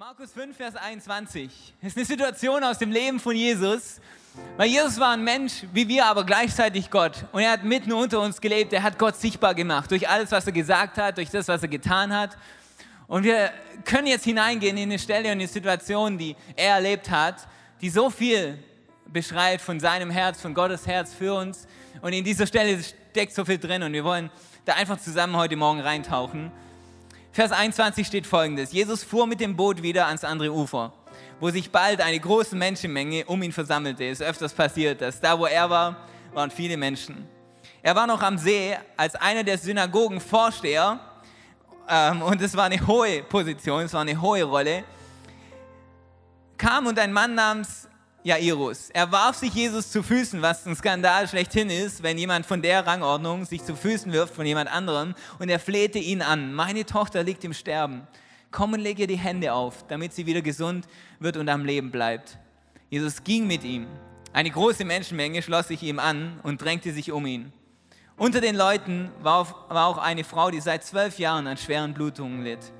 Markus 5, Vers 21. Das ist eine Situation aus dem Leben von Jesus. Weil Jesus war ein Mensch wie wir, aber gleichzeitig Gott. Und er hat mitten unter uns gelebt. Er hat Gott sichtbar gemacht durch alles, was er gesagt hat, durch das, was er getan hat. Und wir können jetzt hineingehen in eine Stelle und eine Situation, die er erlebt hat, die so viel beschreibt von seinem Herz, von Gottes Herz für uns. Und in dieser Stelle steckt so viel drin und wir wollen da einfach zusammen heute Morgen reintauchen. Vers 21 steht folgendes. Jesus fuhr mit dem Boot wieder ans andere Ufer, wo sich bald eine große Menschenmenge um ihn versammelte. Es ist öfters passiert, dass da, wo er war, waren viele Menschen. Er war noch am See, als einer der Synagogenvorsteher, ähm, und es war eine hohe Position, es war eine hohe Rolle, kam und ein Mann namens Jairus. Er warf sich Jesus zu Füßen, was ein Skandal schlechthin ist, wenn jemand von der Rangordnung sich zu Füßen wirft von jemand anderem und er flehte ihn an. Meine Tochter liegt im Sterben. Komm und leg ihr die Hände auf, damit sie wieder gesund wird und am Leben bleibt. Jesus ging mit ihm. Eine große Menschenmenge schloss sich ihm an und drängte sich um ihn. Unter den Leuten war auch eine Frau, die seit zwölf Jahren an schweren Blutungen litt.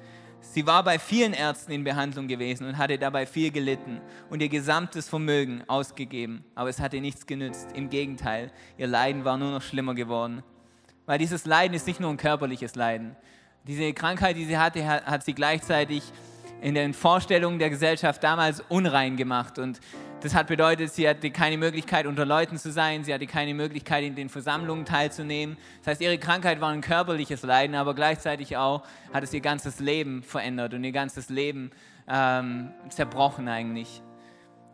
Sie war bei vielen Ärzten in Behandlung gewesen und hatte dabei viel gelitten und ihr gesamtes Vermögen ausgegeben. Aber es hatte nichts genützt. Im Gegenteil, ihr Leiden war nur noch schlimmer geworden. Weil dieses Leiden ist nicht nur ein körperliches Leiden. Diese Krankheit, die sie hatte, hat sie gleichzeitig in den Vorstellungen der Gesellschaft damals unrein gemacht. Und das hat bedeutet, sie hatte keine Möglichkeit, unter Leuten zu sein, sie hatte keine Möglichkeit, in den Versammlungen teilzunehmen. Das heißt, ihre Krankheit war ein körperliches Leiden, aber gleichzeitig auch hat es ihr ganzes Leben verändert und ihr ganzes Leben ähm, zerbrochen eigentlich.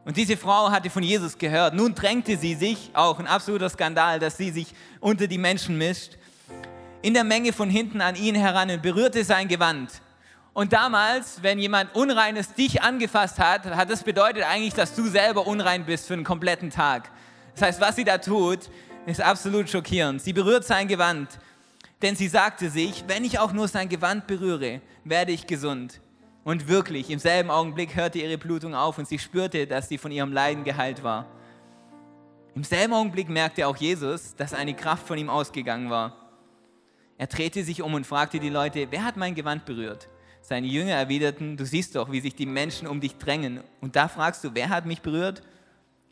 Und diese Frau hatte von Jesus gehört. Nun drängte sie sich, auch ein absoluter Skandal, dass sie sich unter die Menschen mischt, in der Menge von hinten an ihn heran und berührte sein Gewand. Und damals, wenn jemand Unreines dich angefasst hat, hat das bedeutet eigentlich, dass du selber unrein bist für einen kompletten Tag. Das heißt, was sie da tut, ist absolut schockierend. Sie berührt sein Gewand, denn sie sagte sich, wenn ich auch nur sein Gewand berühre, werde ich gesund. Und wirklich, im selben Augenblick hörte ihre Blutung auf und sie spürte, dass sie von ihrem Leiden geheilt war. Im selben Augenblick merkte auch Jesus, dass eine Kraft von ihm ausgegangen war. Er drehte sich um und fragte die Leute, wer hat mein Gewand berührt? Seine Jünger erwiderten, du siehst doch, wie sich die Menschen um dich drängen. Und da fragst du, wer hat mich berührt?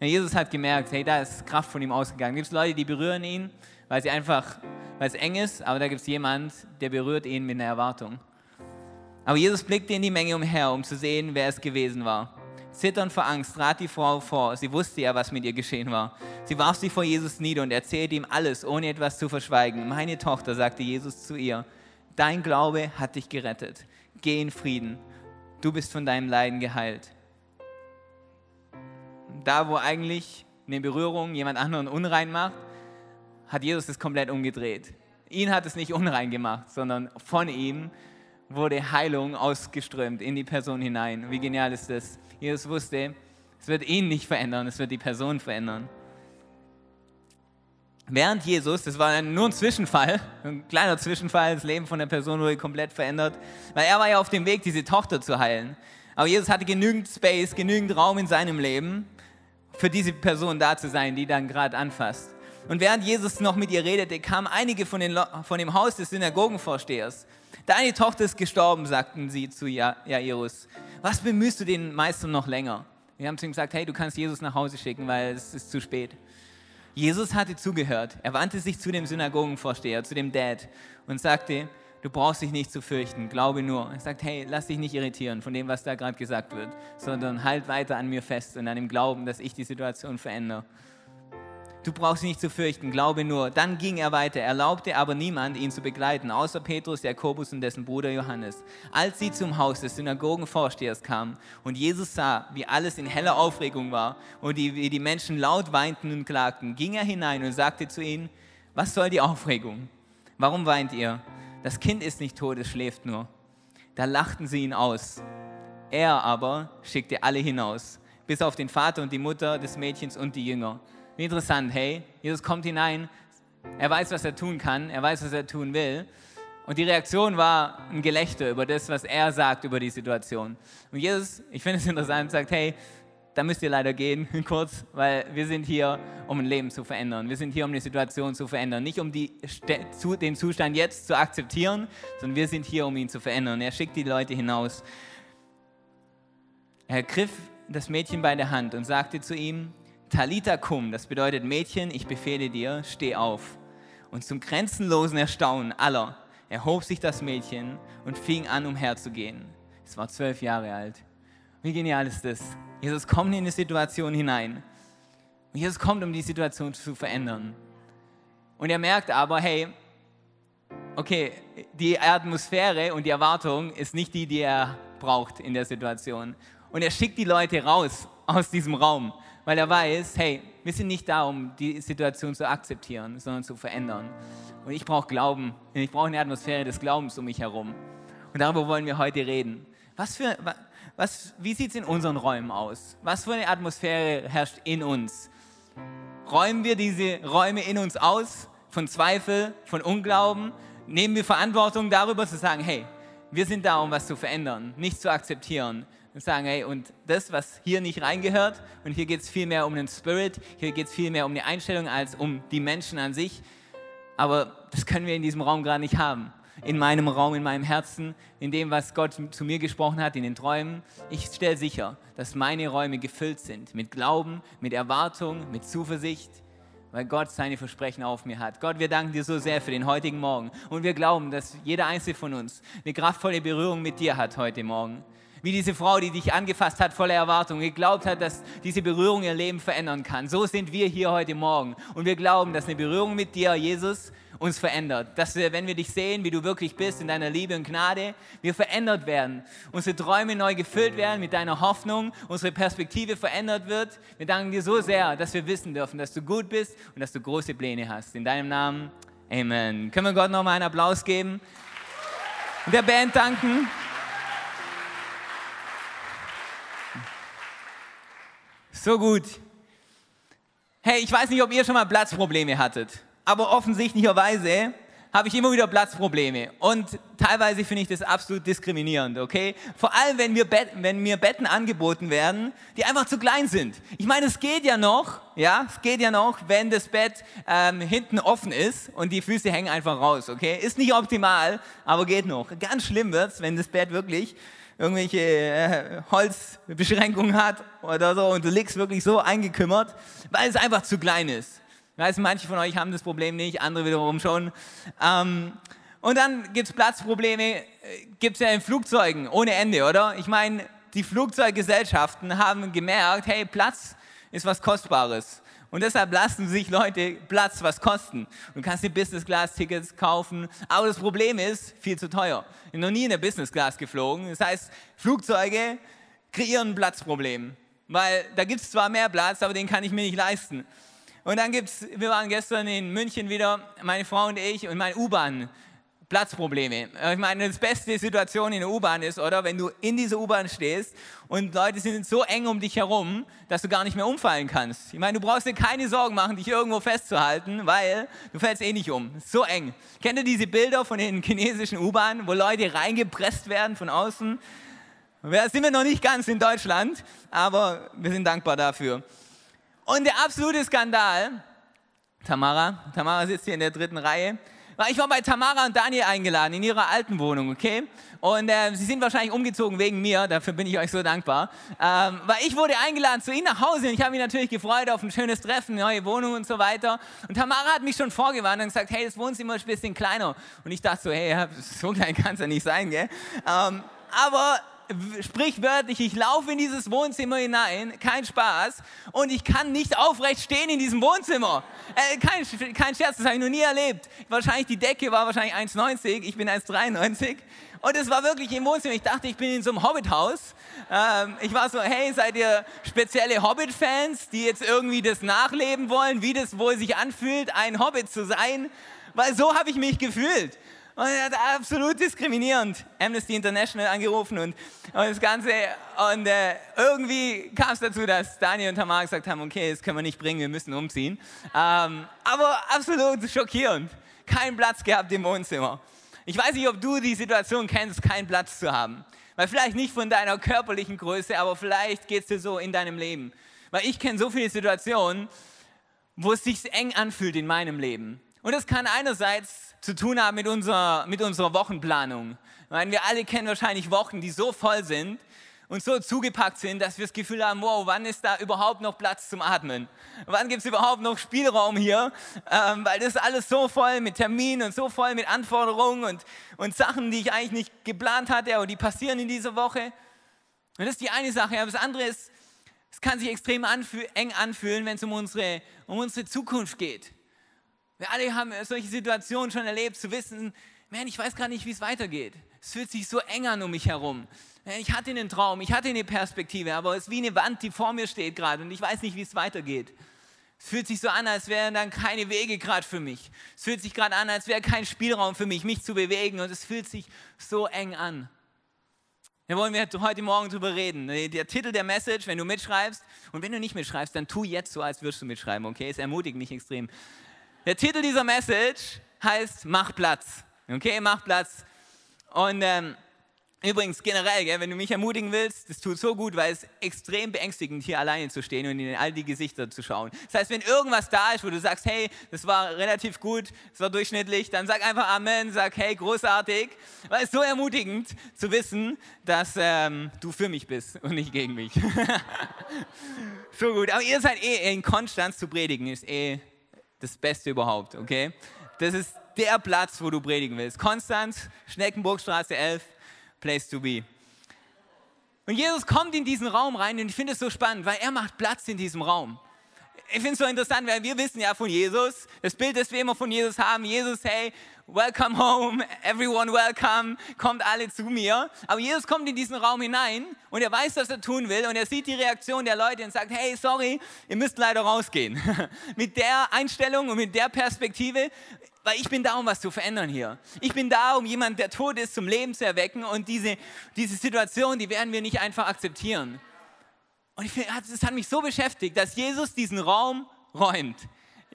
Ja, Jesus hat gemerkt, hey, da ist Kraft von ihm ausgegangen. Gibt es Leute, die berühren ihn, weil sie einfach, weil es eng ist, aber da gibt es jemand, der berührt ihn mit einer Erwartung. Aber Jesus blickte in die Menge umher, um zu sehen, wer es gewesen war. Zitternd vor Angst trat die Frau vor. Sie wusste ja, was mit ihr geschehen war. Sie warf sich vor Jesus nieder und erzählte ihm alles, ohne etwas zu verschweigen. Meine Tochter, sagte Jesus zu ihr, dein Glaube hat dich gerettet geh in Frieden, du bist von deinem Leiden geheilt. Da, wo eigentlich eine Berührung jemand anderen unrein macht, hat Jesus es komplett umgedreht. Ihn hat es nicht unrein gemacht, sondern von ihm wurde Heilung ausgeströmt in die Person hinein. Wie genial ist das? Jesus wusste, es wird ihn nicht verändern, es wird die Person verändern. Während Jesus, das war nur ein Zwischenfall, ein kleiner Zwischenfall, das Leben von der Person wurde komplett verändert, weil er war ja auf dem Weg, diese Tochter zu heilen. Aber Jesus hatte genügend Space, genügend Raum in seinem Leben, für diese Person da zu sein, die dann gerade anfasst. Und während Jesus noch mit ihr redete, kamen einige von, den, von dem Haus des Synagogenvorstehers. Deine Tochter ist gestorben, sagten sie zu Jairus. Was bemühst du den Meister noch länger? Wir haben zu ihm gesagt, hey, du kannst Jesus nach Hause schicken, weil es ist zu spät. Jesus hatte zugehört. Er wandte sich zu dem Synagogenvorsteher, zu dem Dad und sagte, du brauchst dich nicht zu fürchten, glaube nur. Er sagt, hey, lass dich nicht irritieren von dem, was da gerade gesagt wird, sondern halt weiter an mir fest und an dem Glauben, dass ich die Situation verändere. Du brauchst nicht zu fürchten, glaube nur. Dann ging er weiter, erlaubte aber niemand, ihn zu begleiten, außer Petrus, Jakobus und dessen Bruder Johannes. Als sie zum Haus des Synagogenvorstehers kamen und Jesus sah, wie alles in heller Aufregung war und wie die Menschen laut weinten und klagten, ging er hinein und sagte zu ihnen, was soll die Aufregung? Warum weint ihr? Das Kind ist nicht tot, es schläft nur. Da lachten sie ihn aus. Er aber schickte alle hinaus, bis auf den Vater und die Mutter des Mädchens und die Jünger. Wie interessant, hey, Jesus kommt hinein, er weiß, was er tun kann, er weiß, was er tun will. Und die Reaktion war ein Gelächter über das, was er sagt über die Situation. Und Jesus, ich finde es interessant, sagt, hey, da müsst ihr leider gehen, kurz, weil wir sind hier, um ein Leben zu verändern. Wir sind hier, um eine Situation zu verändern. Nicht um die, den Zustand jetzt zu akzeptieren, sondern wir sind hier, um ihn zu verändern. Er schickt die Leute hinaus. Er griff das Mädchen bei der Hand und sagte zu ihm, Talita cum, das bedeutet Mädchen, ich befehle dir, steh auf. Und zum grenzenlosen Erstaunen aller erhob sich das Mädchen und fing an, umherzugehen. Es war zwölf Jahre alt. Wie genial ist das? Jesus kommt in eine Situation hinein. Und Jesus kommt, um die Situation zu verändern. Und er merkt aber, hey, okay, die Atmosphäre und die Erwartung ist nicht die, die er braucht in der Situation. Und er schickt die Leute raus aus diesem Raum, weil er weiß, hey, wir sind nicht da, um die Situation zu akzeptieren, sondern zu verändern. Und ich brauche Glauben. Ich brauche eine Atmosphäre des Glaubens um mich herum. Und darüber wollen wir heute reden. Was für, was, wie sieht es in unseren Räumen aus? Was für eine Atmosphäre herrscht in uns? Räumen wir diese Räume in uns aus von Zweifel, von Unglauben? Nehmen wir Verantwortung darüber zu sagen, hey, wir sind da, um was zu verändern, nicht zu akzeptieren. Und sagen, hey, und das, was hier nicht reingehört, und hier geht es viel mehr um den Spirit, hier geht es viel mehr um die Einstellung als um die Menschen an sich. Aber das können wir in diesem Raum gerade nicht haben in meinem Raum, in meinem Herzen, in dem, was Gott zu mir gesprochen hat, in den Träumen. Ich stelle sicher, dass meine Räume gefüllt sind mit Glauben, mit Erwartung, mit Zuversicht, weil Gott seine Versprechen auf mir hat. Gott, wir danken dir so sehr für den heutigen Morgen und wir glauben, dass jeder einzelne von uns eine kraftvolle Berührung mit dir hat heute Morgen wie diese Frau, die dich angefasst hat, voller Erwartung, geglaubt hat, dass diese Berührung ihr Leben verändern kann. So sind wir hier heute Morgen. Und wir glauben, dass eine Berührung mit dir, Jesus, uns verändert. Dass wir, wenn wir dich sehen, wie du wirklich bist, in deiner Liebe und Gnade, wir verändert werden. Unsere Träume neu gefüllt werden mit deiner Hoffnung, unsere Perspektive verändert wird. Wir danken dir so sehr, dass wir wissen dürfen, dass du gut bist und dass du große Pläne hast. In deinem Namen, Amen. Können wir Gott nochmal einen Applaus geben? Und der Band danken. So gut. Hey, ich weiß nicht, ob ihr schon mal Platzprobleme hattet, aber offensichtlicherweise habe ich immer wieder Platzprobleme und teilweise finde ich das absolut diskriminierend, okay? Vor allem, wenn mir, wenn mir Betten angeboten werden, die einfach zu klein sind. Ich meine, es geht ja noch, ja, es geht ja noch, wenn das Bett ähm, hinten offen ist und die Füße hängen einfach raus, okay? Ist nicht optimal, aber geht noch. Ganz schlimm wird es, wenn das Bett wirklich irgendwelche äh, Holzbeschränkungen hat oder so und du liegst wirklich so eingekümmert, weil es einfach zu klein ist. Ich weiß, manche von euch haben das Problem nicht, andere wiederum schon. Ähm, und dann gibt es Platzprobleme, äh, gibt es ja in Flugzeugen ohne Ende, oder? Ich meine, die Flugzeuggesellschaften haben gemerkt, hey, Platz ist was Kostbares. Und deshalb lassen sich Leute Platz was kosten. Du kannst dir Business-Class-Tickets kaufen, aber das Problem ist, viel zu teuer. Ich bin noch nie in der Business-Class geflogen. Das heißt, Flugzeuge kreieren ein Platzproblem. Weil da gibt es zwar mehr Platz, aber den kann ich mir nicht leisten. Und dann gibt es, wir waren gestern in München wieder, meine Frau und ich und mein U-Bahn Platzprobleme. Ich meine, das beste Situation in der U-Bahn ist, oder, wenn du in dieser U-Bahn stehst und Leute sind so eng um dich herum, dass du gar nicht mehr umfallen kannst. Ich meine, du brauchst dir keine Sorgen machen, dich irgendwo festzuhalten, weil du fällst eh nicht um. So eng. Kennt ihr diese Bilder von den chinesischen U-Bahnen, wo Leute reingepresst werden von außen? Da sind wir noch nicht ganz in Deutschland, aber wir sind dankbar dafür. Und der absolute Skandal, Tamara, Tamara sitzt hier in der dritten Reihe, ich war bei Tamara und Daniel eingeladen in ihrer alten Wohnung, okay? Und äh, sie sind wahrscheinlich umgezogen wegen mir, dafür bin ich euch so dankbar. Ähm, weil ich wurde eingeladen zu ihnen nach Hause und ich habe mich natürlich gefreut auf ein schönes Treffen, neue Wohnung und so weiter. Und Tamara hat mich schon vorgewarnt und gesagt, hey, das Wohnzimmer ist ein bisschen kleiner. Und ich dachte so, hey, so klein kann es ja nicht sein, gell? Ähm, aber sprichwörtlich, ich laufe in dieses Wohnzimmer hinein, kein Spaß, und ich kann nicht aufrecht stehen in diesem Wohnzimmer. Äh, kein, kein Scherz, das habe ich noch nie erlebt. Wahrscheinlich die Decke war wahrscheinlich 1,90, ich bin 1,93. Und es war wirklich im Wohnzimmer. Ich dachte, ich bin in so einem Hobbit-Haus. Ähm, ich war so, hey, seid ihr spezielle Hobbit-Fans, die jetzt irgendwie das nachleben wollen, wie das wohl sich anfühlt, ein Hobbit zu sein? Weil so habe ich mich gefühlt. Und er hat absolut diskriminierend Amnesty International angerufen und, und das Ganze. Und äh, irgendwie kam es dazu, dass Daniel und Tamar gesagt haben, okay, das können wir nicht bringen, wir müssen umziehen. Ähm, aber absolut schockierend. Kein Platz gehabt im Wohnzimmer. Ich weiß nicht, ob du die Situation kennst, keinen Platz zu haben. Weil vielleicht nicht von deiner körperlichen Größe, aber vielleicht geht es dir so in deinem Leben. Weil ich kenne so viele Situationen, wo es sich eng anfühlt in meinem Leben. Und das kann einerseits zu tun haben mit unserer, mit unserer Wochenplanung. Meine, wir alle kennen wahrscheinlich Wochen, die so voll sind, und so zugepackt sind, dass wir das Gefühl haben, wow, wann ist da überhaupt noch Platz zum Atmen? Wann gibt es überhaupt noch Spielraum hier? Ähm, weil das ist alles so voll mit Terminen und so voll mit Anforderungen und, und Sachen, die ich eigentlich nicht geplant hatte, aber die passieren in dieser Woche. Und das ist die eine Sache. Aber das andere ist, es kann sich extrem anfühl eng anfühlen, wenn es um unsere, um unsere Zukunft geht. Wir alle haben solche Situationen schon erlebt, zu wissen, man, ich weiß gar nicht, wie es weitergeht. Es fühlt sich so eng an um mich herum. Ich hatte einen Traum, ich hatte eine Perspektive, aber es ist wie eine Wand, die vor mir steht gerade und ich weiß nicht, wie es weitergeht. Es fühlt sich so an, als wären dann keine Wege gerade für mich. Es fühlt sich gerade an, als wäre kein Spielraum für mich, mich zu bewegen und es fühlt sich so eng an. Da wollen wir heute Morgen drüber reden. Der Titel der Message, wenn du mitschreibst und wenn du nicht mitschreibst, dann tu jetzt so, als würdest du mitschreiben, okay? Es ermutigt mich extrem. Der Titel dieser Message heißt Mach Platz. Okay, mach Platz. Und ähm, Übrigens generell, gell, wenn du mich ermutigen willst, das tut so gut, weil es extrem beängstigend hier alleine zu stehen und in all die Gesichter zu schauen. Das heißt, wenn irgendwas da ist, wo du sagst, hey, das war relativ gut, das war durchschnittlich, dann sag einfach Amen, sag hey, großartig, weil es ist so ermutigend zu wissen, dass ähm, du für mich bist und nicht gegen mich. so gut, aber ihr seid eh in Konstanz zu predigen, ist eh das Beste überhaupt, okay? Das ist der Platz, wo du predigen willst. Konstanz, Schneckenburgstraße 11 place to be. Und Jesus kommt in diesen Raum rein und ich finde es so spannend, weil er macht Platz in diesem Raum. Ich finde es so interessant, weil wir wissen ja von Jesus, das Bild, das wir immer von Jesus haben, Jesus, hey, welcome home, everyone welcome, kommt alle zu mir. Aber Jesus kommt in diesen Raum hinein und er weiß, was er tun will und er sieht die Reaktion der Leute und sagt, hey, sorry, ihr müsst leider rausgehen. mit der Einstellung und mit der Perspektive, weil ich bin da, um was zu verändern hier. Ich bin da, um jemanden, der tot ist, zum Leben zu erwecken und diese, diese Situation, die werden wir nicht einfach akzeptieren. Und ich das hat mich so beschäftigt, dass Jesus diesen Raum räumt.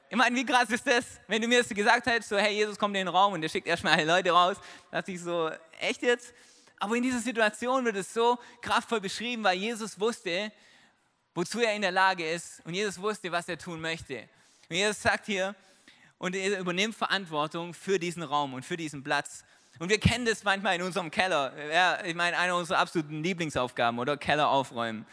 Ich meine, wie krass ist das, wenn du mir das gesagt hättest, so, hey, Jesus kommt in den Raum und der schickt erstmal alle Leute raus, da dachte ich so, echt jetzt? Aber in dieser Situation wird es so kraftvoll beschrieben, weil Jesus wusste, wozu er in der Lage ist und Jesus wusste, was er tun möchte. Und Jesus sagt hier, und er übernimmt Verantwortung für diesen Raum und für diesen Platz. Und wir kennen das manchmal in unserem Keller. Ja, ich meine, eine unserer absoluten Lieblingsaufgaben oder Keller aufräumen.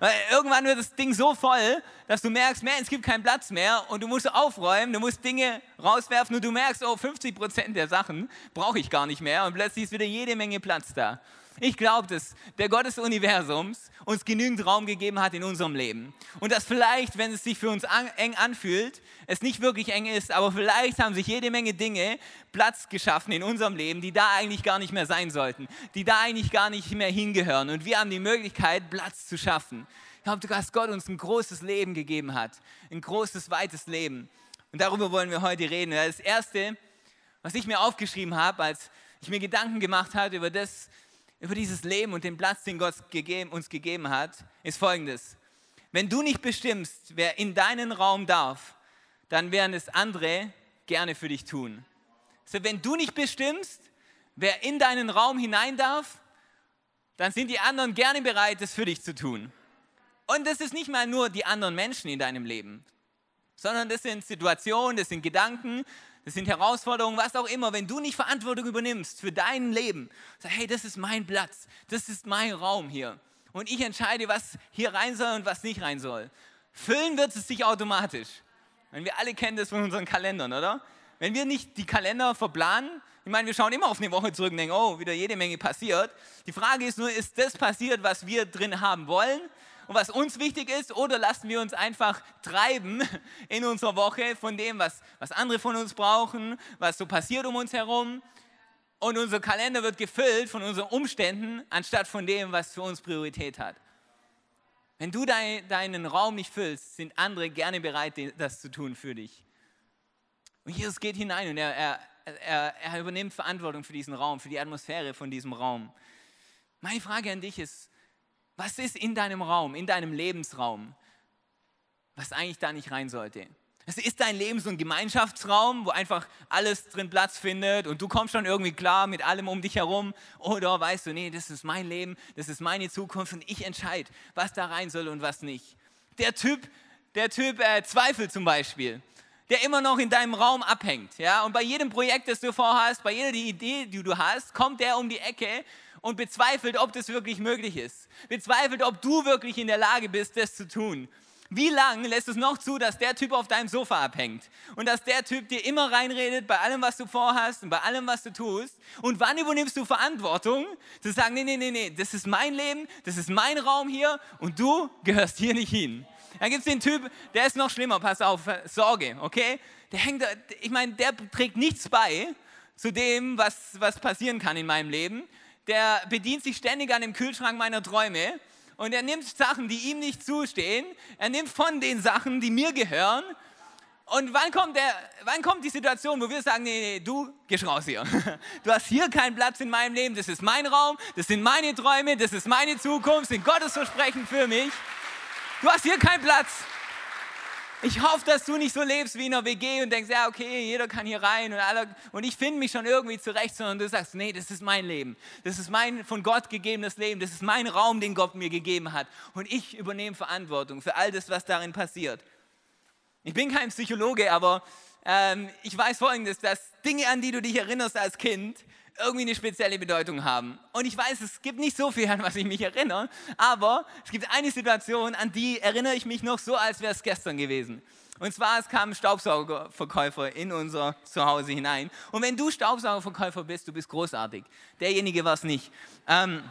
Weil irgendwann wird das Ding so voll, dass du merkst, man, es gibt keinen Platz mehr und du musst aufräumen, du musst Dinge rauswerfen und du merkst, oh, 50 Prozent der Sachen brauche ich gar nicht mehr und plötzlich ist wieder jede Menge Platz da. Ich glaube, dass der Gott des Universums uns genügend Raum gegeben hat in unserem Leben. Und dass vielleicht, wenn es sich für uns an, eng anfühlt, es nicht wirklich eng ist, aber vielleicht haben sich jede Menge Dinge Platz geschaffen in unserem Leben, die da eigentlich gar nicht mehr sein sollten, die da eigentlich gar nicht mehr hingehören. Und wir haben die Möglichkeit, Platz zu schaffen. Ich glaube, dass Gott uns ein großes Leben gegeben hat, ein großes, weites Leben. Und darüber wollen wir heute reden. Das Erste, was ich mir aufgeschrieben habe, als ich mir Gedanken gemacht habe über das, über dieses Leben und den Platz, den Gott uns gegeben hat, ist folgendes. Wenn du nicht bestimmst, wer in deinen Raum darf, dann werden es andere gerne für dich tun. Also wenn du nicht bestimmst, wer in deinen Raum hinein darf, dann sind die anderen gerne bereit, das für dich zu tun. Und das ist nicht mal nur die anderen Menschen in deinem Leben, sondern das sind Situationen, das sind Gedanken, das sind Herausforderungen, was auch immer, wenn du nicht Verantwortung übernimmst für dein Leben, sag, hey, das ist mein Platz, das ist mein Raum hier. Und ich entscheide, was hier rein soll und was nicht rein soll. Füllen wird es sich automatisch. Wenn wir alle kennen das von unseren Kalendern, oder? Wenn wir nicht die Kalender verplanen, ich meine, wir schauen immer auf eine Woche zurück und denken, oh, wieder jede Menge passiert. Die Frage ist nur, ist das passiert, was wir drin haben wollen? Und was uns wichtig ist, oder lassen wir uns einfach treiben in unserer Woche von dem, was, was andere von uns brauchen, was so passiert um uns herum. Und unser Kalender wird gefüllt von unseren Umständen, anstatt von dem, was für uns Priorität hat. Wenn du dein, deinen Raum nicht füllst, sind andere gerne bereit, das zu tun für dich. Und Jesus geht hinein und er, er, er, er übernimmt Verantwortung für diesen Raum, für die Atmosphäre von diesem Raum. Meine Frage an dich ist, was ist in deinem Raum, in deinem Lebensraum, was eigentlich da nicht rein sollte? Also ist dein Leben so ein Gemeinschaftsraum, wo einfach alles drin Platz findet und du kommst schon irgendwie klar mit allem um dich herum? Oder weißt du, nee, das ist mein Leben, das ist meine Zukunft und ich entscheide, was da rein soll und was nicht. Der Typ, der Typ äh, Zweifel zum Beispiel, der immer noch in deinem Raum abhängt. Ja? Und bei jedem Projekt, das du vorhast, bei jeder Idee, die du hast, kommt der um die Ecke und bezweifelt, ob das wirklich möglich ist. Bezweifelt, ob du wirklich in der Lage bist, das zu tun. Wie lange lässt es noch zu, dass der Typ auf deinem Sofa abhängt und dass der Typ dir immer reinredet bei allem, was du vorhast und bei allem, was du tust? Und wann übernimmst du Verantwortung, zu sagen, nee, nee, nee, nee, das ist mein Leben, das ist mein Raum hier und du gehörst hier nicht hin. Dann gibt es den Typ, der ist noch schlimmer, pass auf, Sorge, okay? Der hängt, ich meine, der trägt nichts bei zu dem, was, was passieren kann in meinem Leben. Der bedient sich ständig an dem Kühlschrank meiner Träume und er nimmt Sachen, die ihm nicht zustehen. Er nimmt von den Sachen, die mir gehören. Und wann kommt, der, wann kommt die Situation, wo wir sagen, nee, nee, du gehst raus hier. Du hast hier keinen Platz in meinem Leben. Das ist mein Raum, das sind meine Träume, das ist meine Zukunft, sind Gottes Versprechen für mich. Du hast hier keinen Platz. Ich hoffe, dass du nicht so lebst wie in einer WG und denkst, ja, okay, jeder kann hier rein und, alle, und ich finde mich schon irgendwie zurecht, sondern du sagst, nee, das ist mein Leben. Das ist mein von Gott gegebenes Leben. Das ist mein Raum, den Gott mir gegeben hat. Und ich übernehme Verantwortung für all das, was darin passiert. Ich bin kein Psychologe, aber ähm, ich weiß Folgendes, dass Dinge, an die du dich erinnerst als Kind, irgendwie eine spezielle Bedeutung haben. Und ich weiß, es gibt nicht so viel, an was ich mich erinnere, aber es gibt eine Situation, an die erinnere ich mich noch so, als wäre es gestern gewesen. Und zwar, es kam Staubsaugerverkäufer in unser Zuhause hinein. Und wenn du Staubsaugerverkäufer bist, du bist großartig. Derjenige war es nicht. Ähm,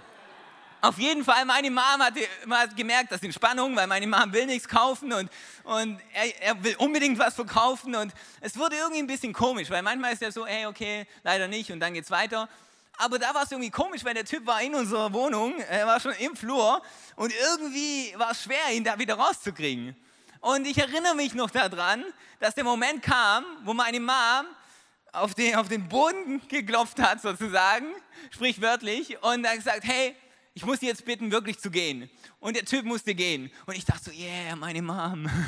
auf jeden Fall, meine Mom hat, hat gemerkt, das ist Spannung, weil meine Mom will nichts kaufen und, und er, er, will unbedingt was verkaufen. Und es wurde irgendwie ein bisschen komisch, weil manchmal ist er so, hey, okay, leider nicht und dann geht's weiter. Aber da war es irgendwie komisch, weil der Typ war in unserer Wohnung, er war schon im Flur und irgendwie war es schwer, ihn da wieder rauszukriegen. Und ich erinnere mich noch daran, dass der Moment kam, wo meine Mom auf den, auf den Boden geklopft hat, sozusagen, sprichwörtlich, und dann gesagt, hey, ich muss jetzt bitten, wirklich zu gehen. Und der Typ musste gehen. Und ich dachte so, yeah, meine Mom.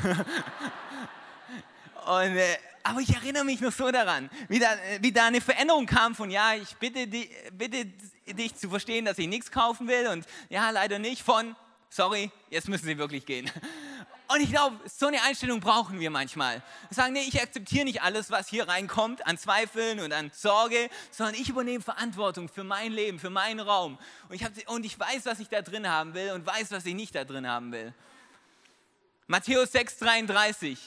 Und, äh, aber ich erinnere mich noch so daran, wie da, wie da eine Veränderung kam von, ja, ich bitte, die, bitte dich zu verstehen, dass ich nichts kaufen will und ja, leider nicht, von, sorry, jetzt müssen Sie wirklich gehen. Und ich glaube, so eine Einstellung brauchen wir manchmal. Wir sagen, nee, ich akzeptiere nicht alles, was hier reinkommt, an Zweifeln und an Sorge, sondern ich übernehme Verantwortung für mein Leben, für meinen Raum. Und ich, hab, und ich weiß, was ich da drin haben will und weiß, was ich nicht da drin haben will. Matthäus 6,33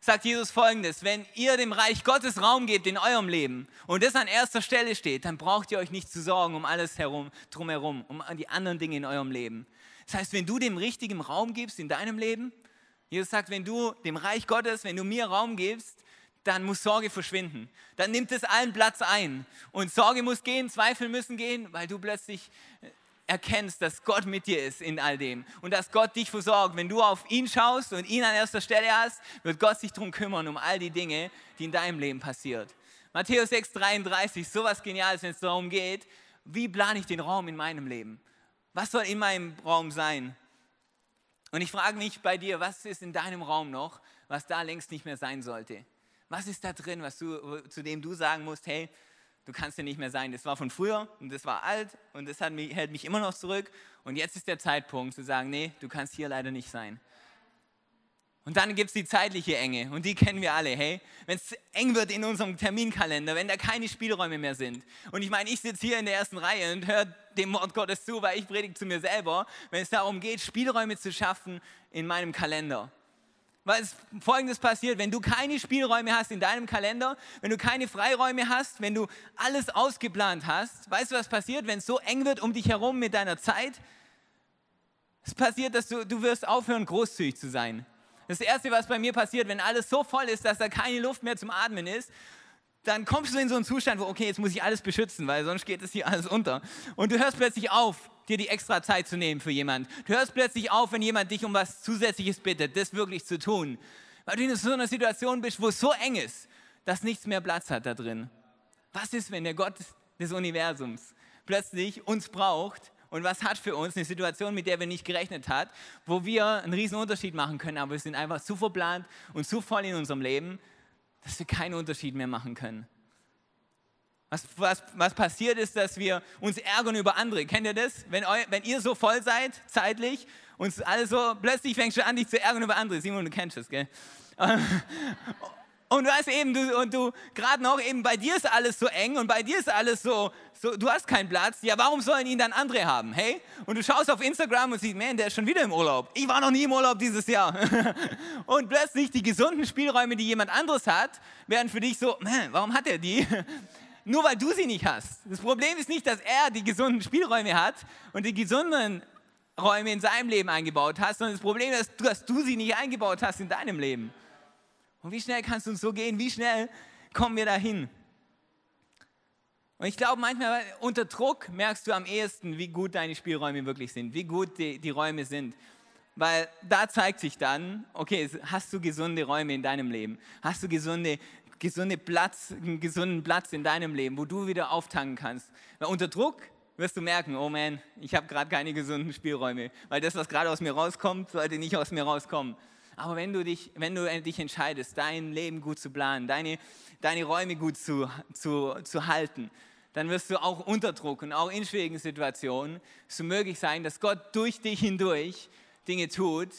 sagt Jesus folgendes: Wenn ihr dem Reich Gottes Raum gebt in eurem Leben und das an erster Stelle steht, dann braucht ihr euch nicht zu sorgen um alles herum, drumherum, um die anderen Dinge in eurem Leben. Das heißt, wenn du dem richtigen Raum gibst in deinem Leben, Jesus sagt, wenn du dem Reich Gottes, wenn du mir Raum gibst, dann muss Sorge verschwinden. Dann nimmt es allen Platz ein. Und Sorge muss gehen, Zweifel müssen gehen, weil du plötzlich erkennst, dass Gott mit dir ist in all dem und dass Gott dich versorgt. Wenn du auf ihn schaust und ihn an erster Stelle hast, wird Gott sich darum kümmern, um all die Dinge, die in deinem Leben passiert. Matthäus 6,33, sowas Geniales, wenn es darum geht, wie plane ich den Raum in meinem Leben? Was soll in meinem Raum sein? Und ich frage mich bei dir, was ist in deinem Raum noch, was da längst nicht mehr sein sollte? Was ist da drin, was du, zu dem du sagen musst, hey, du kannst ja nicht mehr sein. Das war von früher und das war alt und das mich, hält mich immer noch zurück. Und jetzt ist der Zeitpunkt zu sagen, nee, du kannst hier leider nicht sein. Und dann gibt es die zeitliche Enge und die kennen wir alle. Hey, wenn es eng wird in unserem Terminkalender, wenn da keine Spielräume mehr sind. Und ich meine, ich sitze hier in der ersten Reihe und höre dem Wort Gottes zu, weil ich predige zu mir selber, wenn es darum geht, Spielräume zu schaffen in meinem Kalender. Weil es folgendes passiert, wenn du keine Spielräume hast in deinem Kalender, wenn du keine Freiräume hast, wenn du alles ausgeplant hast, weißt du, was passiert, wenn es so eng wird um dich herum mit deiner Zeit? Es passiert, dass du, du wirst aufhören, großzügig zu sein. Das Erste, was bei mir passiert, wenn alles so voll ist, dass da keine Luft mehr zum Atmen ist, dann kommst du in so einen Zustand, wo, okay, jetzt muss ich alles beschützen, weil sonst geht es hier alles unter. Und du hörst plötzlich auf, dir die extra Zeit zu nehmen für jemanden. Du hörst plötzlich auf, wenn jemand dich um was Zusätzliches bittet, das wirklich zu tun. Weil du in so einer Situation bist, wo es so eng ist, dass nichts mehr Platz hat da drin. Was ist, wenn der Gott des Universums plötzlich uns braucht und was hat für uns eine Situation, mit der wir nicht gerechnet haben, wo wir einen riesen Unterschied machen können, aber wir sind einfach zu verplant und zu voll in unserem Leben, dass wir keinen Unterschied mehr machen können. Was, was, was passiert ist, dass wir uns ärgern über andere. Kennt ihr das? Wenn, eu, wenn ihr so voll seid, zeitlich, und alles so, plötzlich fängst du an, dich zu ärgern über andere. Simon, du kennst das, gell? Und du hast eben, du, und du, gerade noch eben, bei dir ist alles so eng und bei dir ist alles so, so, du hast keinen Platz. Ja, warum sollen ihn dann andere haben? Hey? Und du schaust auf Instagram und siehst, man, der ist schon wieder im Urlaub. Ich war noch nie im Urlaub dieses Jahr. und plötzlich die gesunden Spielräume, die jemand anderes hat, werden für dich so, man, warum hat er die? Nur weil du sie nicht hast. Das Problem ist nicht, dass er die gesunden Spielräume hat und die gesunden Räume in seinem Leben eingebaut hast, sondern das Problem ist, dass du sie nicht eingebaut hast in deinem Leben. Und wie schnell kannst du uns so gehen? Wie schnell kommen wir dahin? Und ich glaube, manchmal unter Druck merkst du am ehesten, wie gut deine Spielräume wirklich sind, wie gut die, die Räume sind. Weil da zeigt sich dann, okay, hast du gesunde Räume in deinem Leben? Hast du gesunde, gesunde Platz, einen gesunden Platz in deinem Leben, wo du wieder auftanken kannst? Weil unter Druck wirst du merken, oh man, ich habe gerade keine gesunden Spielräume, weil das, was gerade aus mir rauskommt, sollte nicht aus mir rauskommen. Aber wenn du dich, wenn du dich entscheidest, dein Leben gut zu planen, deine, deine Räume gut zu, zu, zu halten, dann wirst du auch unter Druck und auch in schwierigen Situationen so möglich sein, dass Gott durch dich hindurch Dinge tut,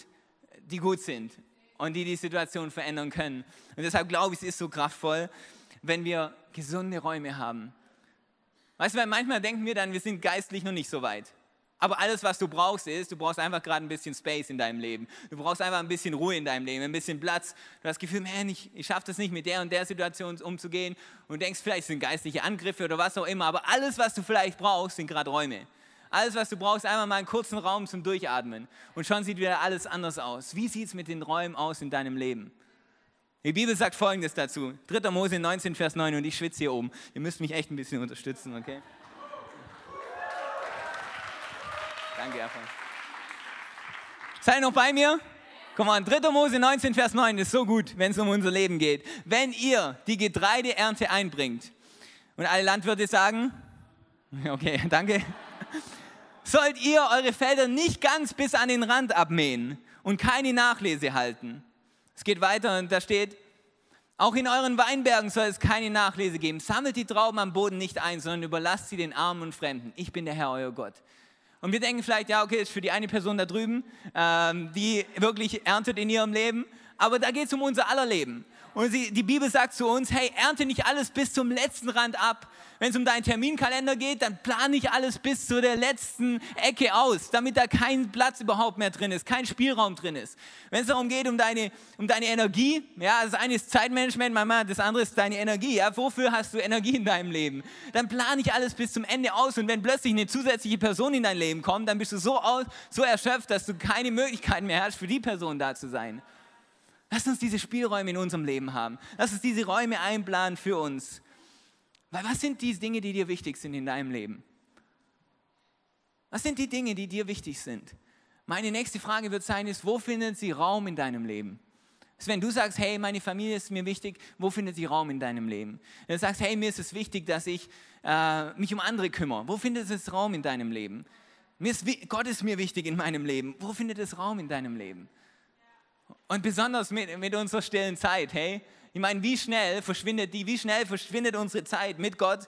die gut sind und die die Situation verändern können. Und deshalb glaube ich, es ist so kraftvoll, wenn wir gesunde Räume haben, Weißt du, weil manchmal denken wir dann, wir sind geistlich noch nicht so weit. Aber alles, was du brauchst, ist, du brauchst einfach gerade ein bisschen Space in deinem Leben. Du brauchst einfach ein bisschen Ruhe in deinem Leben, ein bisschen Platz. Du hast das Gefühl, man, ich, ich schaffe das nicht, mit der und der Situation umzugehen. Und denkst, vielleicht sind geistliche Angriffe oder was auch immer. Aber alles, was du vielleicht brauchst, sind gerade Räume. Alles, was du brauchst, einfach mal einen kurzen Raum zum Durchatmen. Und schon sieht wieder alles anders aus. Wie sieht es mit den Räumen aus in deinem Leben? Die Bibel sagt Folgendes dazu. 3. Mose 19, Vers 9 und ich schwitze hier oben. Ihr müsst mich echt ein bisschen unterstützen, okay? Danke, Erfan. Seid ihr noch bei mir? Komm mal, 3. Mose 19, Vers 9 ist so gut, wenn es um unser Leben geht. Wenn ihr die Getreideernte einbringt, und alle Landwirte sagen, okay, danke, sollt ihr eure Felder nicht ganz bis an den Rand abmähen und keine Nachlese halten es geht weiter und da steht, auch in euren Weinbergen soll es keine Nachlese geben. Sammelt die Trauben am Boden nicht ein, sondern überlasst sie den Armen und Fremden. Ich bin der Herr, euer Gott. Und wir denken vielleicht, ja, okay, ist für die eine Person da drüben, ähm, die wirklich erntet in ihrem Leben. Aber da geht es um unser aller Leben. Und sie, die Bibel sagt zu uns, hey, ernte nicht alles bis zum letzten Rand ab. Wenn es um deinen Terminkalender geht, dann plan nicht alles bis zu der letzten Ecke aus, damit da kein Platz überhaupt mehr drin ist, kein Spielraum drin ist. Wenn es darum geht, um deine, um deine Energie, ja, das eine ist Zeitmanagement, Mama, das andere ist deine Energie. Ja, wofür hast du Energie in deinem Leben? Dann plan nicht alles bis zum Ende aus. Und wenn plötzlich eine zusätzliche Person in dein Leben kommt, dann bist du so, aus, so erschöpft, dass du keine Möglichkeit mehr hast, für die Person da zu sein. Lass uns diese Spielräume in unserem Leben haben. Lass uns diese Räume einplanen für uns. Weil was sind die Dinge, die dir wichtig sind in deinem Leben? Was sind die Dinge, die dir wichtig sind? Meine nächste Frage wird sein, ist, wo findet sie Raum in deinem Leben? Wenn du sagst, hey, meine Familie ist mir wichtig, wo findet sie Raum in deinem Leben? Wenn du sagst, hey, mir ist es wichtig, dass ich äh, mich um andere kümmere, wo findet es Raum in deinem Leben? Mir ist, Gott ist mir wichtig in meinem Leben, wo findet es Raum in deinem Leben? Und besonders mit, mit unserer stillen Zeit, hey? Ich meine, wie schnell verschwindet die, wie schnell verschwindet unsere Zeit mit Gott?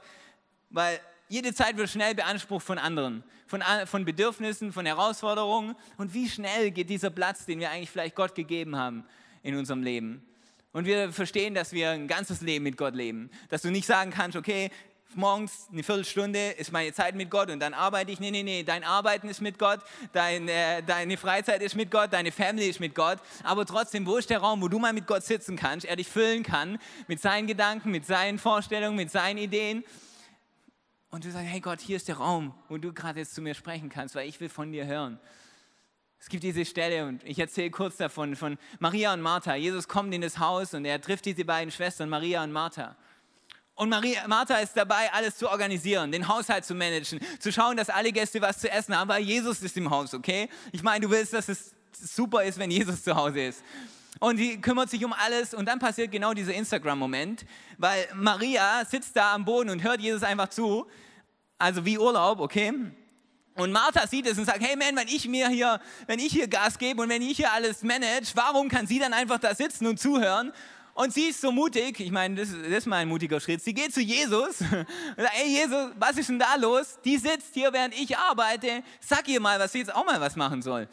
Weil jede Zeit wird schnell beansprucht von anderen, von, von Bedürfnissen, von Herausforderungen. Und wie schnell geht dieser Platz, den wir eigentlich vielleicht Gott gegeben haben in unserem Leben? Und wir verstehen, dass wir ein ganzes Leben mit Gott leben. Dass du nicht sagen kannst, okay, morgens eine Viertelstunde ist meine Zeit mit Gott und dann arbeite ich. Nee, nee, nee, dein Arbeiten ist mit Gott, dein, äh, deine Freizeit ist mit Gott, deine Family ist mit Gott. Aber trotzdem, wo ist der Raum, wo du mal mit Gott sitzen kannst, er dich füllen kann mit seinen Gedanken, mit seinen Vorstellungen, mit seinen Ideen. Und du sagst, hey Gott, hier ist der Raum, wo du gerade jetzt zu mir sprechen kannst, weil ich will von dir hören. Es gibt diese Stelle und ich erzähle kurz davon, von Maria und Martha. Jesus kommt in das Haus und er trifft diese beiden Schwestern, Maria und Martha. Und Maria, Martha ist dabei, alles zu organisieren, den Haushalt zu managen, zu schauen, dass alle Gäste was zu essen haben, weil Jesus ist im Haus, okay? Ich meine, du willst, dass es super ist, wenn Jesus zu Hause ist. Und sie kümmert sich um alles und dann passiert genau dieser Instagram-Moment, weil Maria sitzt da am Boden und hört Jesus einfach zu, also wie Urlaub, okay? Und Martha sieht es und sagt, hey man, wenn ich mir hier, wenn ich hier Gas gebe und wenn ich hier alles manage, warum kann sie dann einfach da sitzen und zuhören und sie ist so mutig, ich meine, das, das ist mal ein mutiger Schritt. Sie geht zu Jesus und sagt, ey Jesus, was ist denn da los? Die sitzt hier, während ich arbeite. Sag ihr mal, was sie jetzt auch mal was machen soll.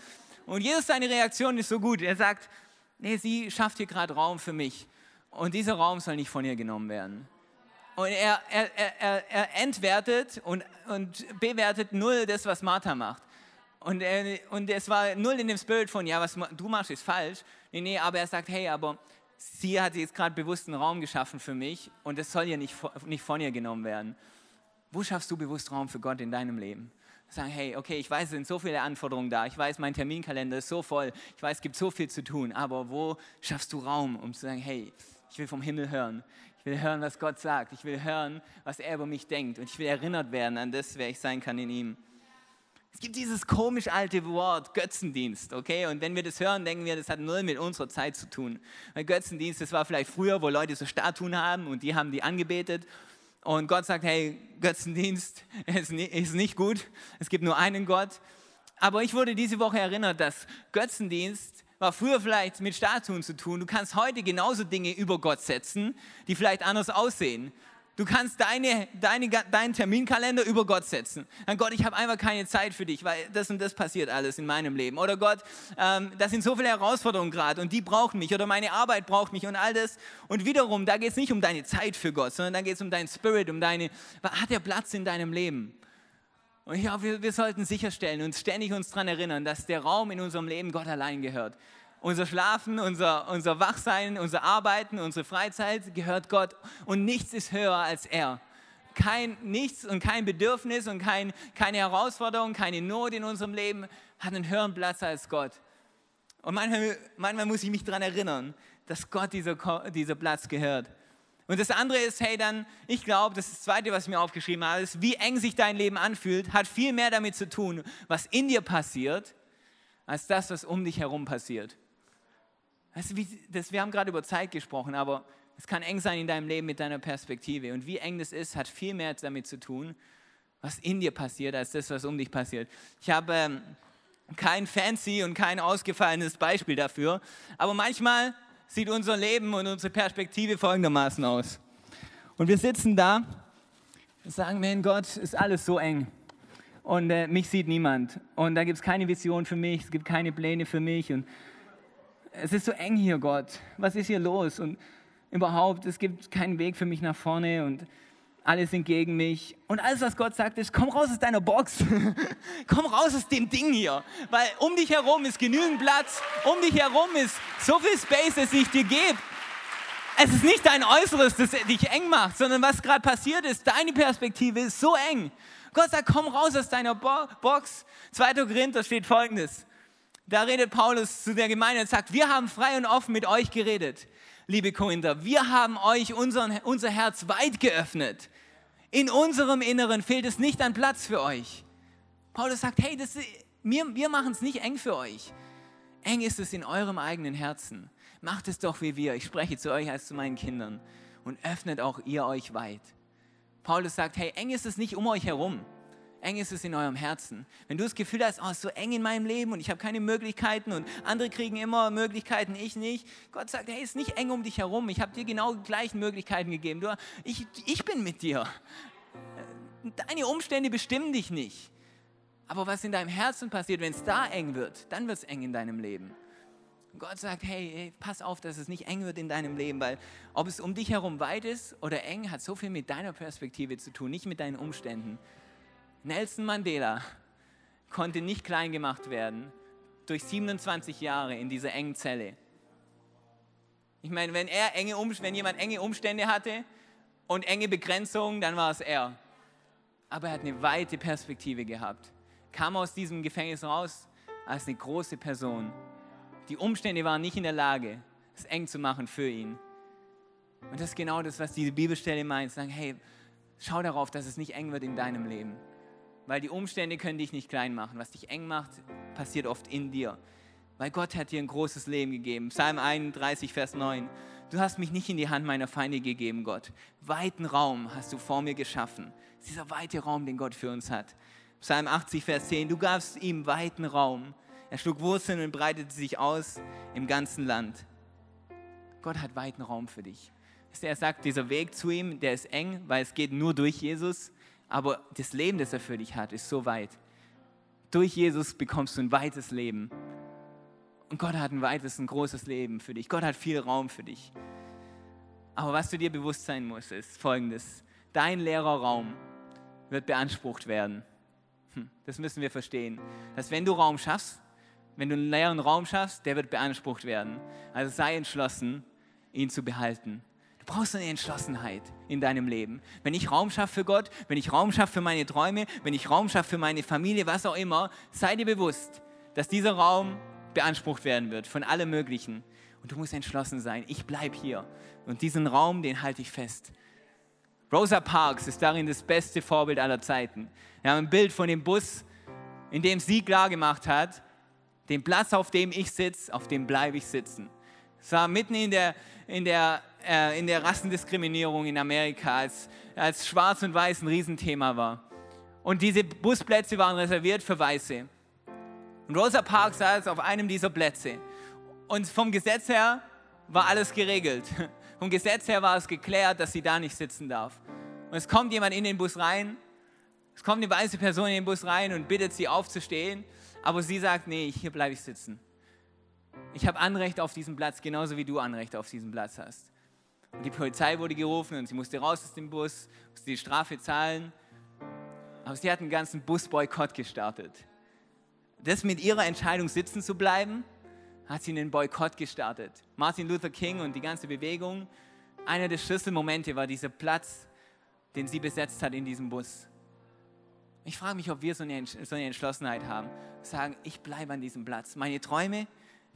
Und Jesus, seine Reaktion ist so gut. Er sagt, nee, sie schafft hier gerade Raum für mich. Und dieser Raum soll nicht von ihr genommen werden. Und er, er, er, er entwertet und, und bewertet null das, was Martha macht. Und, er, und es war null in dem Spirit von, ja, was du machst, ist falsch. Nee, nee, aber er sagt, hey, aber sie hat jetzt gerade bewusst einen Raum geschaffen für mich und das soll ja nicht, nicht von ihr genommen werden. Wo schaffst du bewusst Raum für Gott in deinem Leben? Sagen, hey, okay, ich weiß, es sind so viele Anforderungen da. Ich weiß, mein Terminkalender ist so voll. Ich weiß, es gibt so viel zu tun. Aber wo schaffst du Raum, um zu sagen, hey, ich will vom Himmel hören. Ich will hören, was Gott sagt. Ich will hören, was er über mich denkt. Und ich will erinnert werden an das, wer ich sein kann in ihm. Es gibt dieses komisch alte Wort Götzendienst, okay? Und wenn wir das hören, denken wir, das hat null mit unserer Zeit zu tun. Weil Götzendienst, das war vielleicht früher, wo Leute so Statuen haben und die haben die angebetet. Und Gott sagt, hey, Götzendienst ist nicht gut. Es gibt nur einen Gott. Aber ich wurde diese Woche erinnert, dass Götzendienst war früher vielleicht mit Statuen zu tun. Du kannst heute genauso Dinge über Gott setzen, die vielleicht anders aussehen. Du kannst deine, deine, deinen Terminkalender über Gott setzen. Dann Gott, ich habe einfach keine Zeit für dich, weil das und das passiert alles in meinem Leben. Oder Gott, ähm, das sind so viele Herausforderungen gerade und die brauchen mich oder meine Arbeit braucht mich und all das. Und wiederum, da geht es nicht um deine Zeit für Gott, sondern da geht es um deinen Spirit, um deine, hat er Platz in deinem Leben? Und ja, wir, wir sollten sicherstellen und ständig uns daran erinnern, dass der Raum in unserem Leben Gott allein gehört. Unser Schlafen, unser, unser Wachsein, unser Arbeiten, unsere Freizeit gehört Gott und nichts ist höher als er. Kein nichts und kein Bedürfnis und kein, keine Herausforderung, keine Not in unserem Leben hat einen höheren Platz als Gott. Und manchmal, manchmal muss ich mich daran erinnern, dass Gott dieser, dieser Platz gehört. Und das andere ist, hey, dann, ich glaube, das das Zweite, was ich mir aufgeschrieben habe, ist, wie eng sich dein Leben anfühlt, hat viel mehr damit zu tun, was in dir passiert, als das, was um dich herum passiert. Weißt du, das, wir haben gerade über Zeit gesprochen, aber es kann eng sein in deinem Leben mit deiner Perspektive. Und wie eng das ist, hat viel mehr damit zu tun, was in dir passiert, als das, was um dich passiert. Ich habe ähm, kein fancy und kein ausgefallenes Beispiel dafür, aber manchmal sieht unser Leben und unsere Perspektive folgendermaßen aus. Und wir sitzen da und sagen, mein Gott, ist alles so eng. Und äh, mich sieht niemand. Und da gibt es keine Vision für mich, es gibt keine Pläne für mich. Und es ist so eng hier, Gott. Was ist hier los? Und überhaupt, es gibt keinen Weg für mich nach vorne und alle sind gegen mich. Und alles, was Gott sagt, ist, komm raus aus deiner Box. komm raus aus dem Ding hier. Weil um dich herum ist genügend Platz. Um dich herum ist so viel Space, das ich dir gebe. Es ist nicht dein Äußeres, das dich eng macht, sondern was gerade passiert ist, deine Perspektive ist so eng. Gott sagt, komm raus aus deiner Bo Box. 2. Korinther steht folgendes. Da redet Paulus zu der Gemeinde und sagt, wir haben frei und offen mit euch geredet, liebe Korinther. Wir haben euch unseren, unser Herz weit geöffnet. In unserem Inneren fehlt es nicht an Platz für euch. Paulus sagt, hey, das, wir, wir machen es nicht eng für euch. Eng ist es in eurem eigenen Herzen. Macht es doch wie wir. Ich spreche zu euch als zu meinen Kindern. Und öffnet auch ihr euch weit. Paulus sagt, hey, eng ist es nicht um euch herum eng ist es in eurem Herzen. Wenn du das Gefühl hast, oh, es ist so eng in meinem Leben und ich habe keine Möglichkeiten und andere kriegen immer Möglichkeiten, ich nicht. Gott sagt, hey, es ist nicht eng um dich herum. Ich habe dir genau die gleichen Möglichkeiten gegeben. Du, ich, ich bin mit dir. Deine Umstände bestimmen dich nicht. Aber was in deinem Herzen passiert, wenn es da eng wird, dann wird es eng in deinem Leben. Gott sagt, hey, hey, pass auf, dass es nicht eng wird in deinem Leben, weil ob es um dich herum weit ist oder eng, hat so viel mit deiner Perspektive zu tun, nicht mit deinen Umständen. Nelson Mandela konnte nicht klein gemacht werden durch 27 Jahre in dieser engen Zelle. Ich meine, wenn, er enge wenn jemand enge Umstände hatte und enge Begrenzungen, dann war es er. Aber er hat eine weite Perspektive gehabt. Kam aus diesem Gefängnis raus als eine große Person. Die Umstände waren nicht in der Lage, es eng zu machen für ihn. Und das ist genau das, was diese Bibelstelle meint. Sagen, hey, schau darauf, dass es nicht eng wird in deinem Leben weil die Umstände können dich nicht klein machen. Was dich eng macht, passiert oft in dir. Weil Gott hat dir ein großes Leben gegeben. Psalm 31, Vers 9. Du hast mich nicht in die Hand meiner Feinde gegeben, Gott. Weiten Raum hast du vor mir geschaffen. Das ist dieser weite Raum, den Gott für uns hat. Psalm 80, Vers 10. Du gabst ihm weiten Raum. Er schlug Wurzeln und breitete sich aus im ganzen Land. Gott hat weiten Raum für dich. Er sagt, dieser Weg zu ihm, der ist eng, weil es geht nur durch Jesus aber das Leben, das er für dich hat, ist so weit. Durch Jesus bekommst du ein weites Leben. Und Gott hat ein weites, ein großes Leben für dich. Gott hat viel Raum für dich. Aber was du dir bewusst sein musst, ist folgendes. Dein leerer Raum wird beansprucht werden. Hm, das müssen wir verstehen. Dass wenn du Raum schaffst, wenn du einen leeren Raum schaffst, der wird beansprucht werden. Also sei entschlossen, ihn zu behalten. Du brauchst eine Entschlossenheit in deinem Leben. Wenn ich Raum schaffe für Gott, wenn ich Raum schaffe für meine Träume, wenn ich Raum schaffe für meine Familie, was auch immer, sei dir bewusst, dass dieser Raum beansprucht werden wird von allem Möglichen. Und du musst entschlossen sein, ich bleibe hier. Und diesen Raum, den halte ich fest. Rosa Parks ist darin das beste Vorbild aller Zeiten. Wir haben ein Bild von dem Bus, in dem sie klar gemacht hat, den Platz, auf dem ich sitze, auf dem bleibe ich sitzen. Es war mitten in der, in der, äh, in der Rassendiskriminierung in Amerika, als, als Schwarz und Weiß ein Riesenthema war. Und diese Busplätze waren reserviert für Weiße. Und Rosa Parks saß auf einem dieser Plätze. Und vom Gesetz her war alles geregelt. Vom Gesetz her war es geklärt, dass sie da nicht sitzen darf. Und es kommt jemand in den Bus rein, es kommt eine weiße Person in den Bus rein und bittet sie aufzustehen, aber sie sagt, nee, hier bleibe ich sitzen. Ich habe Anrecht auf diesen Platz, genauso wie du Anrecht auf diesen Platz hast. Und die Polizei wurde gerufen und sie musste raus aus dem Bus, musste die Strafe zahlen. Aber sie hat einen ganzen Busboykott gestartet. Das mit ihrer Entscheidung sitzen zu bleiben, hat sie einen Boykott gestartet. Martin Luther King und die ganze Bewegung, einer der Schlüsselmomente war dieser Platz, den sie besetzt hat in diesem Bus. Ich frage mich, ob wir so eine, Entschlossenheit haben, sagen, ich bleibe an diesem Platz. Meine Träume,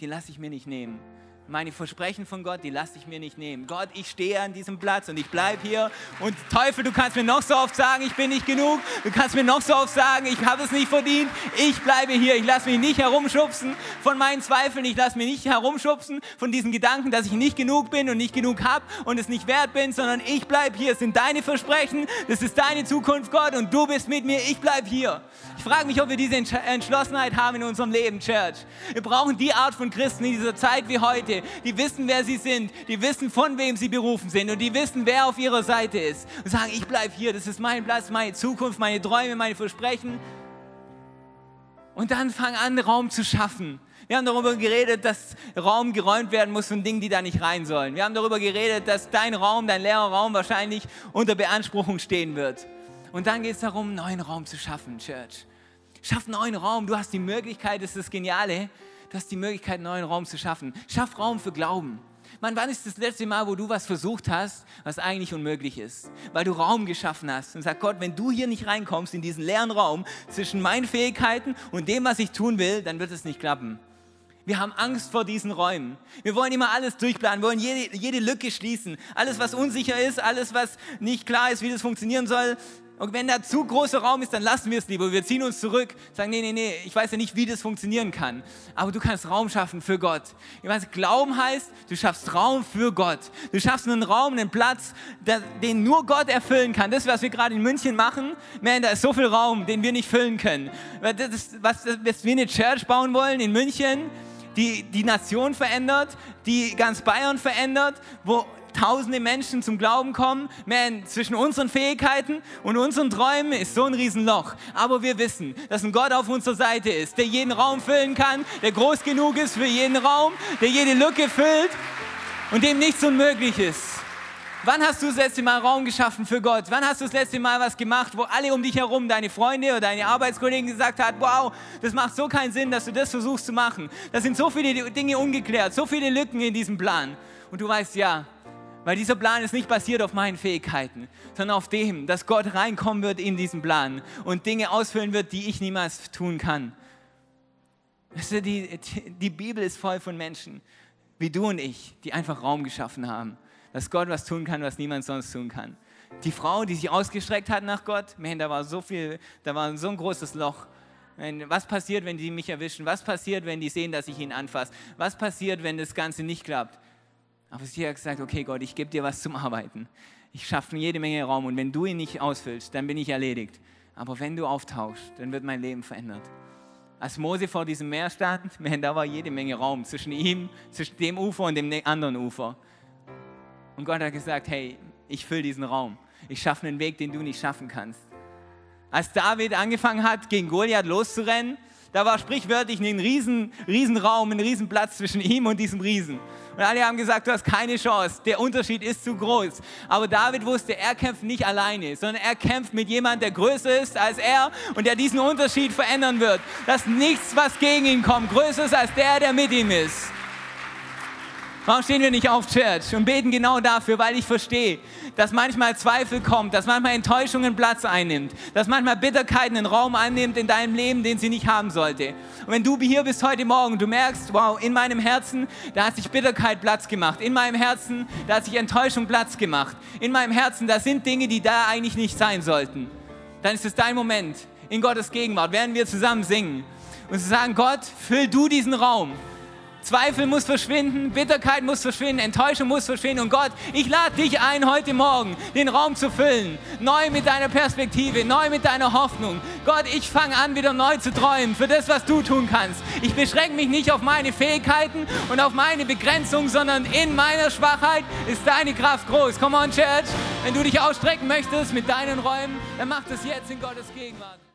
die lasse ich mir nicht nehmen meine Versprechen von Gott, die lasse ich mir nicht nehmen. Gott, ich stehe an diesem Platz und ich bleibe hier. Und Teufel, du kannst mir noch so oft sagen, ich bin nicht genug. Du kannst mir noch so oft sagen, ich habe es nicht verdient. Ich bleibe hier. Ich lasse mich nicht herumschubsen von meinen Zweifeln. Ich lasse mich nicht herumschubsen von diesen Gedanken, dass ich nicht genug bin und nicht genug habe und es nicht wert bin, sondern ich bleibe hier. Es sind deine Versprechen. Das ist deine Zukunft, Gott. Und du bist mit mir. Ich bleibe hier. Ich frage mich, ob wir diese Entschlossenheit haben in unserem Leben, Church. Wir brauchen die Art von Christen in dieser Zeit wie heute die wissen, wer sie sind, die wissen, von wem sie berufen sind und die wissen, wer auf ihrer Seite ist und sagen, ich bleibe hier, das ist mein Platz, meine Zukunft, meine Träume, meine Versprechen. Und dann fang an, Raum zu schaffen. Wir haben darüber geredet, dass Raum geräumt werden muss von Dingen, die da nicht rein sollen. Wir haben darüber geredet, dass dein Raum, dein leerer Raum wahrscheinlich unter Beanspruchung stehen wird. Und dann geht es darum, neuen Raum zu schaffen, Church. Schaff neuen Raum. Du hast die Möglichkeit, das ist das Geniale. Du hast die Möglichkeit, einen neuen Raum zu schaffen. Schaff Raum für Glauben. Mann, wann ist das letzte Mal, wo du was versucht hast, was eigentlich unmöglich ist? Weil du Raum geschaffen hast und sag Gott, wenn du hier nicht reinkommst in diesen leeren Raum zwischen meinen Fähigkeiten und dem, was ich tun will, dann wird es nicht klappen. Wir haben Angst vor diesen Räumen. Wir wollen immer alles durchplanen, wir wollen jede, jede Lücke schließen. Alles, was unsicher ist, alles, was nicht klar ist, wie das funktionieren soll, und wenn da zu großer Raum ist, dann lassen wir es lieber. Wir ziehen uns zurück, sagen, nee, nee, nee, ich weiß ja nicht, wie das funktionieren kann. Aber du kannst Raum schaffen für Gott. Ich weiß, Glauben heißt, du schaffst Raum für Gott. Du schaffst einen Raum, einen Platz, den nur Gott erfüllen kann. Das, was wir gerade in München machen, man, da ist so viel Raum, den wir nicht füllen können. Das ist, was, was wir eine Church bauen wollen in München, die die Nation verändert, die ganz Bayern verändert, wo tausende Menschen zum Glauben kommen. Man, zwischen unseren Fähigkeiten und unseren Träumen ist so ein Riesenloch. Aber wir wissen, dass ein Gott auf unserer Seite ist, der jeden Raum füllen kann, der groß genug ist für jeden Raum, der jede Lücke füllt und dem nichts unmöglich ist. Wann hast du das letzte Mal Raum geschaffen für Gott? Wann hast du das letzte Mal was gemacht, wo alle um dich herum, deine Freunde oder deine Arbeitskollegen gesagt haben, wow, das macht so keinen Sinn, dass du das versuchst zu machen. Da sind so viele Dinge ungeklärt, so viele Lücken in diesem Plan. Und du weißt, ja, weil dieser Plan ist nicht basiert auf meinen Fähigkeiten, sondern auf dem, dass Gott reinkommen wird in diesen Plan und Dinge ausfüllen wird, die ich niemals tun kann. Die, die Bibel ist voll von Menschen, wie du und ich, die einfach Raum geschaffen haben, dass Gott was tun kann, was niemand sonst tun kann. Die Frau, die sich ausgestreckt hat nach Gott, man, da war so viel, da war so ein großes Loch. Was passiert, wenn die mich erwischen? Was passiert, wenn die sehen, dass ich ihn anfasse? Was passiert, wenn das Ganze nicht klappt? Aber sie hat gesagt, okay Gott, ich gebe dir was zum Arbeiten. Ich schaffe jede Menge Raum und wenn du ihn nicht ausfüllst, dann bin ich erledigt. Aber wenn du auftauchst, dann wird mein Leben verändert. Als Mose vor diesem Meer stand, da war jede Menge Raum zwischen ihm, zwischen dem Ufer und dem anderen Ufer. Und Gott hat gesagt, hey, ich fülle diesen Raum. Ich schaffe einen Weg, den du nicht schaffen kannst. Als David angefangen hat, gegen Goliath loszurennen, Da war sprichwörtlich ein riesen, riesen Raum, ein riesen Platz zwischen ihm und diesem Riesen. Und alle haben gesagt, du hast keine Chance, der Unterschied ist zu groß. Aber David wusste, er kämpft nicht alleine, sondern er kämpft mit jemandem, der größer ist als er und der diesen Unterschied verändern wird. Dass nichts, was gegen ihn kommt, größer ist als der, der mit ihm ist. Warum stehen wir nicht auf Church und beten genau dafür? Weil ich verstehe, dass manchmal Zweifel kommt, dass manchmal Enttäuschungen Platz einnimmt, dass manchmal Bitterkeit einen Raum einnimmt in deinem Leben, den sie nicht haben sollte. Und wenn du hier bist heute Morgen, du merkst, wow, in meinem Herzen, da hat sich Bitterkeit Platz gemacht. In meinem Herzen, da hat sich Enttäuschung Platz gemacht. In meinem Herzen, da sind Dinge, die da eigentlich nicht sein sollten. Dann ist es dein Moment in Gottes Gegenwart, werden wir zusammen singen und zu sagen, Gott, füll du diesen Raum. Zweifel muss verschwinden, Bitterkeit muss verschwinden, Enttäuschung muss verschwinden. Und Gott, ich lade dich ein, heute Morgen den Raum zu füllen. Neu mit deiner Perspektive, neu mit deiner Hoffnung. Gott, ich fange an, wieder neu zu träumen für das, was du tun kannst. Ich beschränke mich nicht auf meine Fähigkeiten und auf meine Begrenzung, sondern in meiner Schwachheit ist deine Kraft groß. Come on, Church. Wenn du dich ausstrecken möchtest mit deinen Räumen, dann mach das jetzt in Gottes Gegenwart.